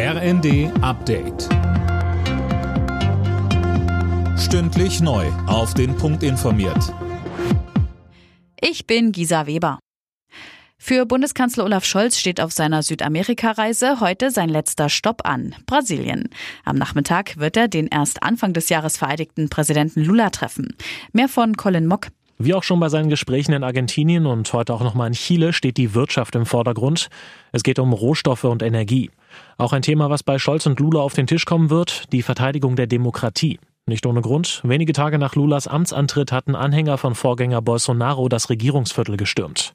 RND Update. Stündlich neu. Auf den Punkt informiert. Ich bin Gisa Weber. Für Bundeskanzler Olaf Scholz steht auf seiner Südamerika-Reise heute sein letzter Stopp an, Brasilien. Am Nachmittag wird er den erst Anfang des Jahres vereidigten Präsidenten Lula treffen. Mehr von Colin Mock. Wie auch schon bei seinen Gesprächen in Argentinien und heute auch nochmal in Chile steht die Wirtschaft im Vordergrund. Es geht um Rohstoffe und Energie. Auch ein Thema, was bei Scholz und Lula auf den Tisch kommen wird, die Verteidigung der Demokratie. Nicht ohne Grund. Wenige Tage nach Lulas Amtsantritt hatten Anhänger von Vorgänger Bolsonaro das Regierungsviertel gestürmt.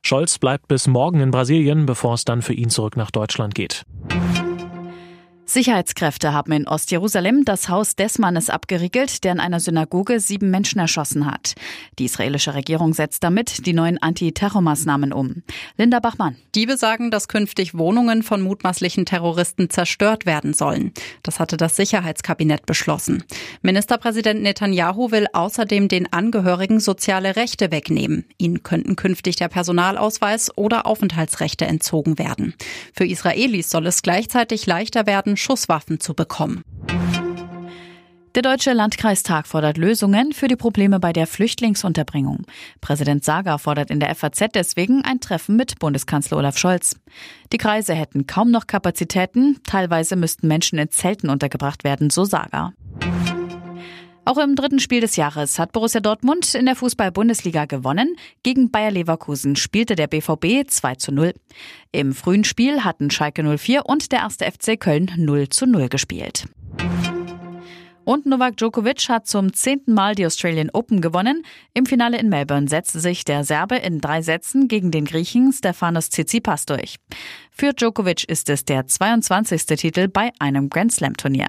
Scholz bleibt bis morgen in Brasilien, bevor es dann für ihn zurück nach Deutschland geht. Sicherheitskräfte haben in Ostjerusalem das Haus des Mannes abgeriegelt, der in einer Synagoge sieben Menschen erschossen hat. Die israelische Regierung setzt damit die neuen Antiterrormaßnahmen um. Linda Bachmann. Die besagen, dass künftig Wohnungen von mutmaßlichen Terroristen zerstört werden sollen. Das hatte das Sicherheitskabinett beschlossen. Ministerpräsident Netanyahu will außerdem den Angehörigen soziale Rechte wegnehmen. Ihnen könnten künftig der Personalausweis oder Aufenthaltsrechte entzogen werden. Für Israelis soll es gleichzeitig leichter werden, Schusswaffen zu bekommen. Der Deutsche Landkreistag fordert Lösungen für die Probleme bei der Flüchtlingsunterbringung. Präsident Sager fordert in der FAZ deswegen ein Treffen mit Bundeskanzler Olaf Scholz. Die Kreise hätten kaum noch Kapazitäten, teilweise müssten Menschen in Zelten untergebracht werden, so Sager. Auch im dritten Spiel des Jahres hat Borussia Dortmund in der Fußball-Bundesliga gewonnen. Gegen Bayer Leverkusen spielte der BVB 2 zu 0. Im frühen Spiel hatten Schalke 04 und der erste FC Köln 0 zu 0 gespielt. Und Novak Djokovic hat zum zehnten Mal die Australian Open gewonnen. Im Finale in Melbourne setzte sich der Serbe in drei Sätzen gegen den Griechen Stefanos Tsitsipas durch. Für Djokovic ist es der 22. Titel bei einem Grand Slam Turnier.